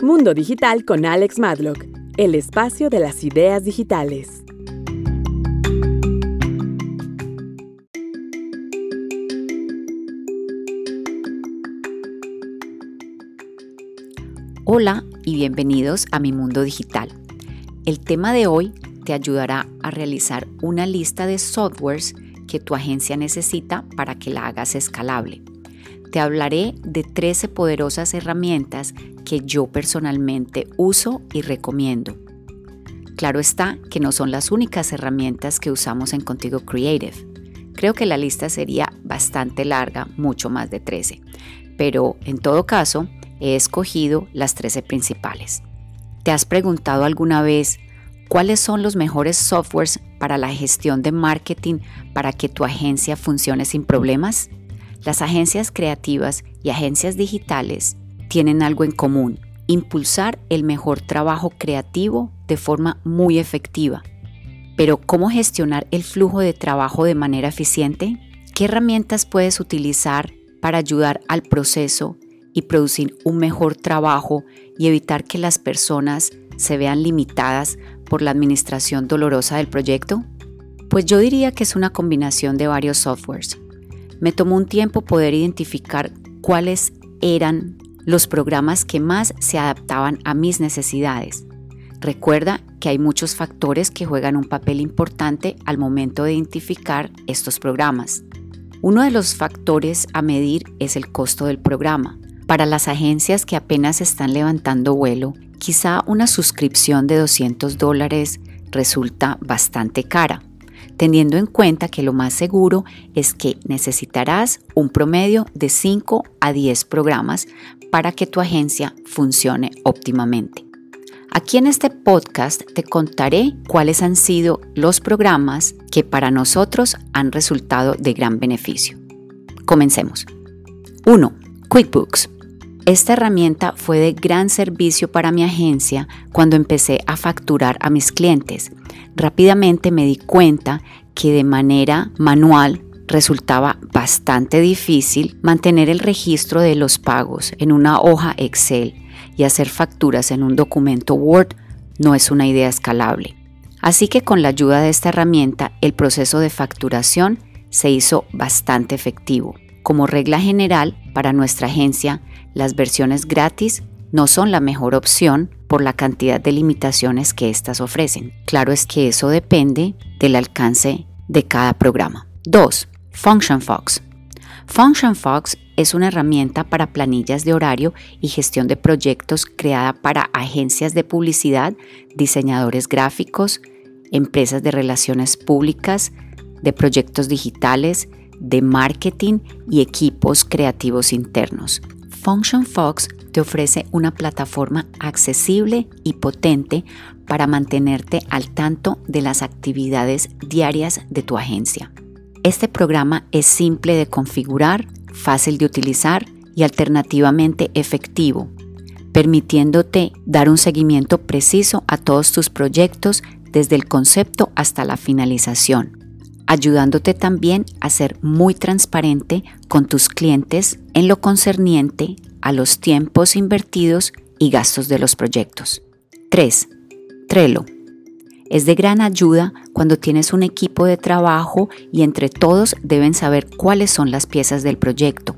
Mundo Digital con Alex Madlock, el espacio de las ideas digitales. Hola y bienvenidos a mi mundo digital. El tema de hoy te ayudará a realizar una lista de softwares que tu agencia necesita para que la hagas escalable. Te hablaré de 13 poderosas herramientas que yo personalmente uso y recomiendo. Claro está que no son las únicas herramientas que usamos en Contigo Creative. Creo que la lista sería bastante larga, mucho más de 13, pero en todo caso he escogido las 13 principales. ¿Te has preguntado alguna vez cuáles son los mejores softwares para la gestión de marketing para que tu agencia funcione sin problemas? Las agencias creativas y agencias digitales tienen algo en común, impulsar el mejor trabajo creativo de forma muy efectiva. Pero ¿cómo gestionar el flujo de trabajo de manera eficiente? ¿Qué herramientas puedes utilizar para ayudar al proceso y producir un mejor trabajo y evitar que las personas se vean limitadas por la administración dolorosa del proyecto? Pues yo diría que es una combinación de varios softwares. Me tomó un tiempo poder identificar cuáles eran los programas que más se adaptaban a mis necesidades. Recuerda que hay muchos factores que juegan un papel importante al momento de identificar estos programas. Uno de los factores a medir es el costo del programa. Para las agencias que apenas están levantando vuelo, quizá una suscripción de 200 dólares resulta bastante cara teniendo en cuenta que lo más seguro es que necesitarás un promedio de 5 a 10 programas para que tu agencia funcione óptimamente. Aquí en este podcast te contaré cuáles han sido los programas que para nosotros han resultado de gran beneficio. Comencemos. 1. QuickBooks. Esta herramienta fue de gran servicio para mi agencia cuando empecé a facturar a mis clientes. Rápidamente me di cuenta que de manera manual resultaba bastante difícil mantener el registro de los pagos en una hoja Excel y hacer facturas en un documento Word no es una idea escalable. Así que con la ayuda de esta herramienta el proceso de facturación se hizo bastante efectivo. Como regla general, para nuestra agencia las versiones gratis no son la mejor opción por la cantidad de limitaciones que éstas ofrecen. Claro es que eso depende del alcance de cada programa. 2. Function Fox. Function Fox es una herramienta para planillas de horario y gestión de proyectos creada para agencias de publicidad, diseñadores gráficos, empresas de relaciones públicas, de proyectos digitales, de marketing y equipos creativos internos. Function Fox te ofrece una plataforma accesible y potente para mantenerte al tanto de las actividades diarias de tu agencia. Este programa es simple de configurar, fácil de utilizar y alternativamente efectivo, permitiéndote dar un seguimiento preciso a todos tus proyectos desde el concepto hasta la finalización ayudándote también a ser muy transparente con tus clientes en lo concerniente a los tiempos invertidos y gastos de los proyectos. 3. Trello. Es de gran ayuda cuando tienes un equipo de trabajo y entre todos deben saber cuáles son las piezas del proyecto.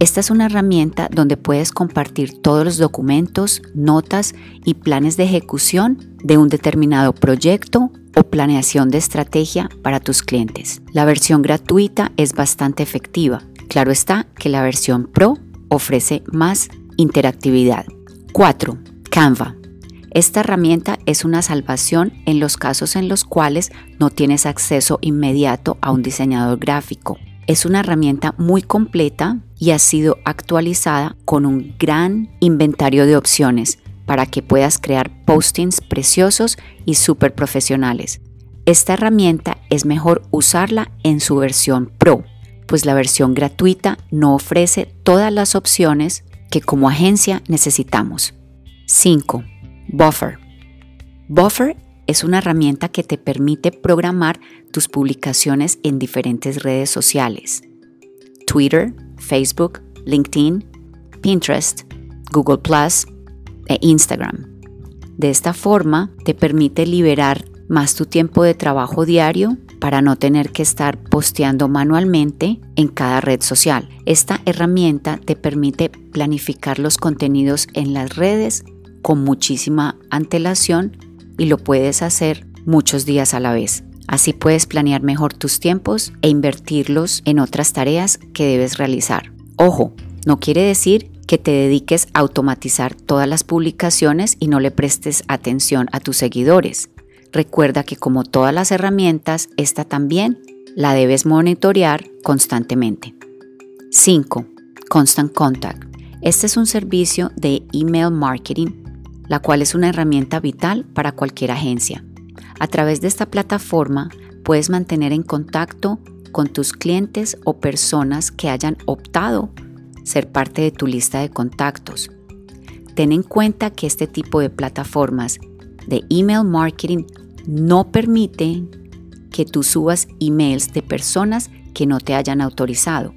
Esta es una herramienta donde puedes compartir todos los documentos, notas y planes de ejecución de un determinado proyecto o planeación de estrategia para tus clientes. La versión gratuita es bastante efectiva. Claro está que la versión Pro ofrece más interactividad. 4. Canva. Esta herramienta es una salvación en los casos en los cuales no tienes acceso inmediato a un diseñador gráfico. Es una herramienta muy completa y ha sido actualizada con un gran inventario de opciones para que puedas crear postings preciosos y súper profesionales. Esta herramienta es mejor usarla en su versión Pro, pues la versión gratuita no ofrece todas las opciones que como agencia necesitamos. 5. Buffer. Buffer es una herramienta que te permite programar tus publicaciones en diferentes redes sociales. Twitter, Facebook, LinkedIn, Pinterest, Google ⁇ e Instagram. De esta forma te permite liberar más tu tiempo de trabajo diario para no tener que estar posteando manualmente en cada red social. Esta herramienta te permite planificar los contenidos en las redes con muchísima antelación y lo puedes hacer muchos días a la vez. Así puedes planear mejor tus tiempos e invertirlos en otras tareas que debes realizar. Ojo, no quiere decir que te dediques a automatizar todas las publicaciones y no le prestes atención a tus seguidores. Recuerda que como todas las herramientas, esta también la debes monitorear constantemente. 5. Constant Contact. Este es un servicio de email marketing, la cual es una herramienta vital para cualquier agencia. A través de esta plataforma puedes mantener en contacto con tus clientes o personas que hayan optado ser parte de tu lista de contactos. Ten en cuenta que este tipo de plataformas de email marketing no permiten que tú subas emails de personas que no te hayan autorizado.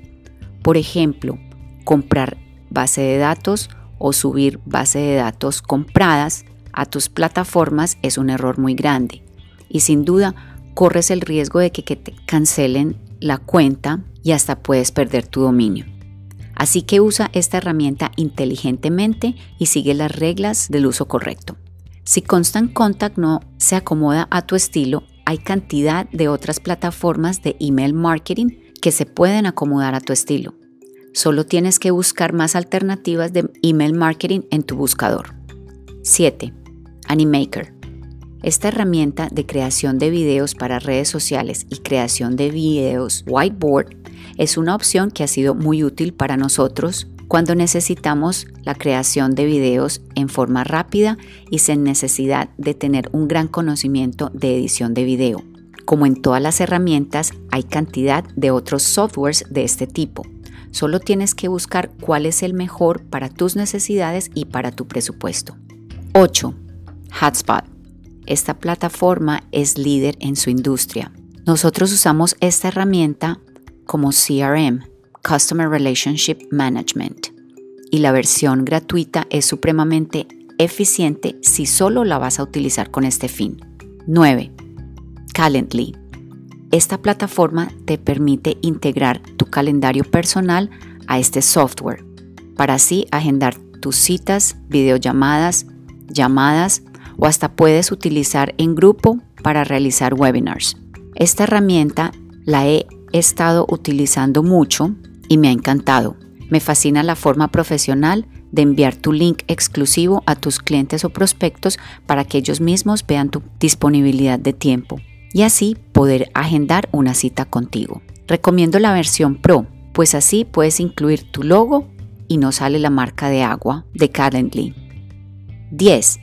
Por ejemplo, comprar base de datos o subir base de datos compradas a tus plataformas es un error muy grande y sin duda corres el riesgo de que, te cancelen la cuenta y hasta puedes perder tu dominio. Así que usa esta herramienta inteligentemente y sigue las reglas del uso correcto. Si Constant Contact no se acomoda a tu estilo, hay cantidad de otras plataformas de email marketing que se pueden acomodar a tu estilo. Solo tienes que buscar más alternativas de email marketing en tu buscador. 7. Animaker. Esta herramienta de creación de videos para redes sociales y creación de videos whiteboard es una opción que ha sido muy útil para nosotros cuando necesitamos la creación de videos en forma rápida y sin necesidad de tener un gran conocimiento de edición de video. Como en todas las herramientas, hay cantidad de otros softwares de este tipo. Solo tienes que buscar cuál es el mejor para tus necesidades y para tu presupuesto. 8. Hotspot. Esta plataforma es líder en su industria. Nosotros usamos esta herramienta como CRM, Customer Relationship Management, y la versión gratuita es supremamente eficiente si solo la vas a utilizar con este fin. 9. Calendly. Esta plataforma te permite integrar tu calendario personal a este software para así agendar tus citas, videollamadas, llamadas o hasta puedes utilizar en grupo para realizar webinars. Esta herramienta la he estado utilizando mucho y me ha encantado. Me fascina la forma profesional de enviar tu link exclusivo a tus clientes o prospectos para que ellos mismos vean tu disponibilidad de tiempo y así poder agendar una cita contigo. Recomiendo la versión Pro, pues así puedes incluir tu logo y no sale la marca de agua de Calendly. 10.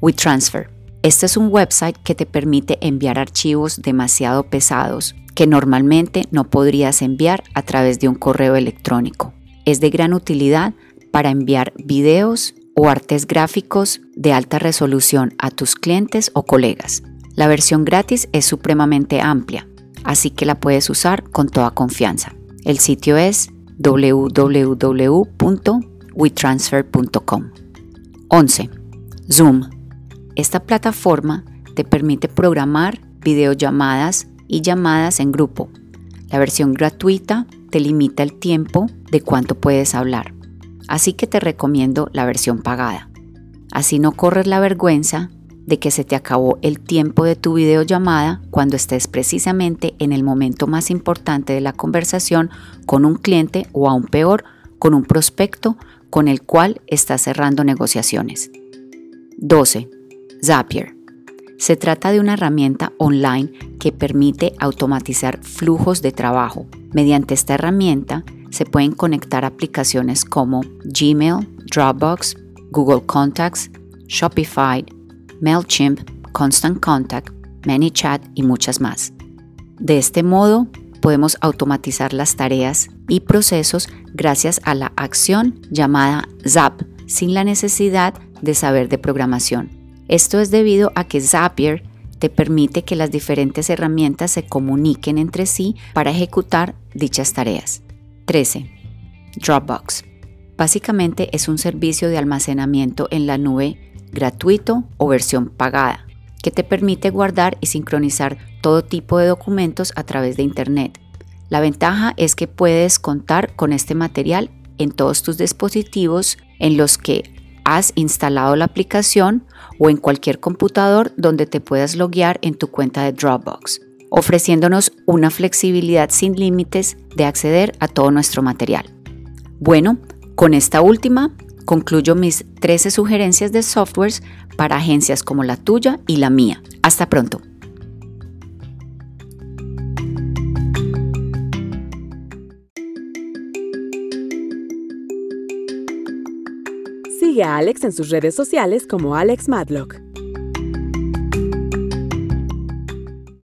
WeTransfer. Este es un website que te permite enviar archivos demasiado pesados que normalmente no podrías enviar a través de un correo electrónico. Es de gran utilidad para enviar videos o artes gráficos de alta resolución a tus clientes o colegas. La versión gratis es supremamente amplia, así que la puedes usar con toda confianza. El sitio es www.wetransfer.com. 11. Zoom. Esta plataforma te permite programar videollamadas y llamadas en grupo. La versión gratuita te limita el tiempo de cuánto puedes hablar, así que te recomiendo la versión pagada. Así no corres la vergüenza de que se te acabó el tiempo de tu videollamada cuando estés precisamente en el momento más importante de la conversación con un cliente o aún peor, con un prospecto con el cual estás cerrando negociaciones. 12. Zapier. Se trata de una herramienta online que permite automatizar flujos de trabajo. Mediante esta herramienta se pueden conectar aplicaciones como Gmail, Dropbox, Google Contacts, Shopify, MailChimp, Constant Contact, ManyChat y muchas más. De este modo, podemos automatizar las tareas y procesos gracias a la acción llamada Zap, sin la necesidad de saber de programación. Esto es debido a que Zapier te permite que las diferentes herramientas se comuniquen entre sí para ejecutar dichas tareas. 13. Dropbox. Básicamente es un servicio de almacenamiento en la nube gratuito o versión pagada que te permite guardar y sincronizar todo tipo de documentos a través de Internet. La ventaja es que puedes contar con este material en todos tus dispositivos en los que has instalado la aplicación o en cualquier computador donde te puedas loguear en tu cuenta de Dropbox, ofreciéndonos una flexibilidad sin límites de acceder a todo nuestro material. Bueno, con esta última concluyo mis 13 sugerencias de softwares para agencias como la tuya y la mía. Hasta pronto. Sigue a Alex en sus redes sociales como Alex Madlock.